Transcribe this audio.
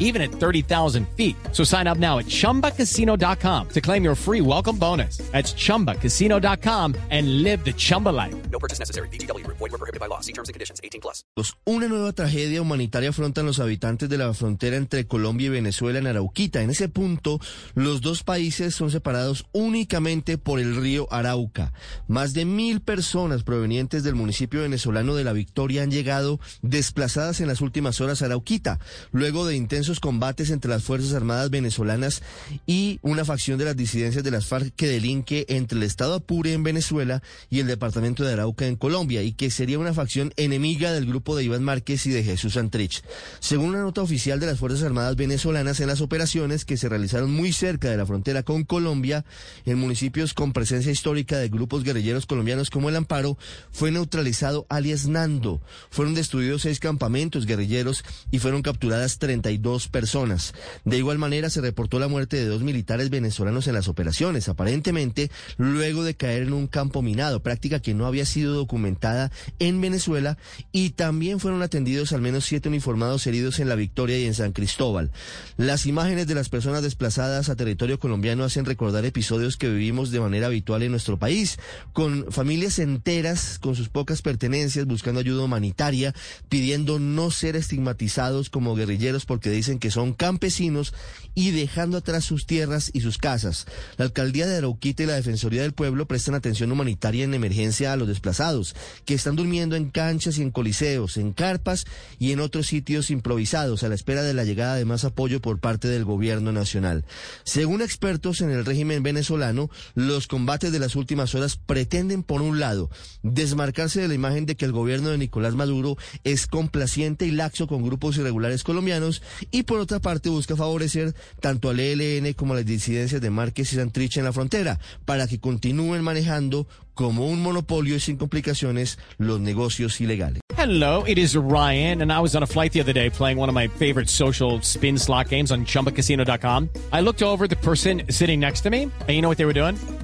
even at 30,000 feet. So sign up now at chumbacasino.com to claim your free welcome bonus. That's chumbacasino.com and live the Chumba life. No purchase necessary. BGW. Void were prohibited by law. See terms and conditions. 18 plus. Una nueva tragedia humanitaria afrontan los habitantes de la frontera entre Colombia y Venezuela en Arauquita. En ese punto, los dos países son separados únicamente por el río Arauca. Más de mil personas provenientes del municipio venezolano de La Victoria han llegado desplazadas en las últimas horas a Arauquita, luego de intensos combates entre las Fuerzas Armadas venezolanas y una facción de las disidencias de las FARC que delinque entre el Estado Apure en Venezuela y el departamento de Arauca en Colombia, y que sería una facción enemiga del grupo de Iván Márquez y de Jesús Santrich. Según una nota oficial de las Fuerzas Armadas venezolanas en las operaciones que se realizaron muy cerca de la frontera con Colombia, en municipios con presencia histórica de grupos guerrilleros colombianos como el Amparo, fue neutralizado alias Nando. Fueron destruidos seis campamentos guerrilleros y fueron capturadas 32 personas. De igual manera se reportó la muerte de dos militares venezolanos en las operaciones, aparentemente luego de caer en un campo minado, práctica que no había sido documentada en Venezuela, y también fueron atendidos al menos siete uniformados heridos en La Victoria y en San Cristóbal. Las imágenes de las personas desplazadas a territorio colombiano hacen recordar episodios que vivimos de manera habitual en nuestro país, con familias enteras con sus pocas pertenencias buscando ayuda humanitaria, pidiendo no ser estigmatizados como guerrilleros porque dicen que son campesinos y dejando atrás sus tierras y sus casas. La alcaldía de Arauquita y la Defensoría del Pueblo prestan atención humanitaria en emergencia a los desplazados, que están durmiendo en canchas y en coliseos, en carpas y en otros sitios improvisados a la espera de la llegada de más apoyo por parte del gobierno nacional. Según expertos en el régimen venezolano, los combates de las últimas horas pretenden, por un lado, desmarcarse de la imagen de que el gobierno de Nicolás Maduro es complaciente y laxo con grupos irregulares colombianos y por otra parte busca favorecer tanto al ELN como a las disidencias de Márquez y Santrich en la frontera para que continúen manejando como un monopolio y sin complicaciones los negocios ilegales. Hello, it is Ryan, and I was on a flight the other day playing one of my favorite social spin slot games on chumbacasino.com. I looked over the person sitting next to me, and you know what they were doing?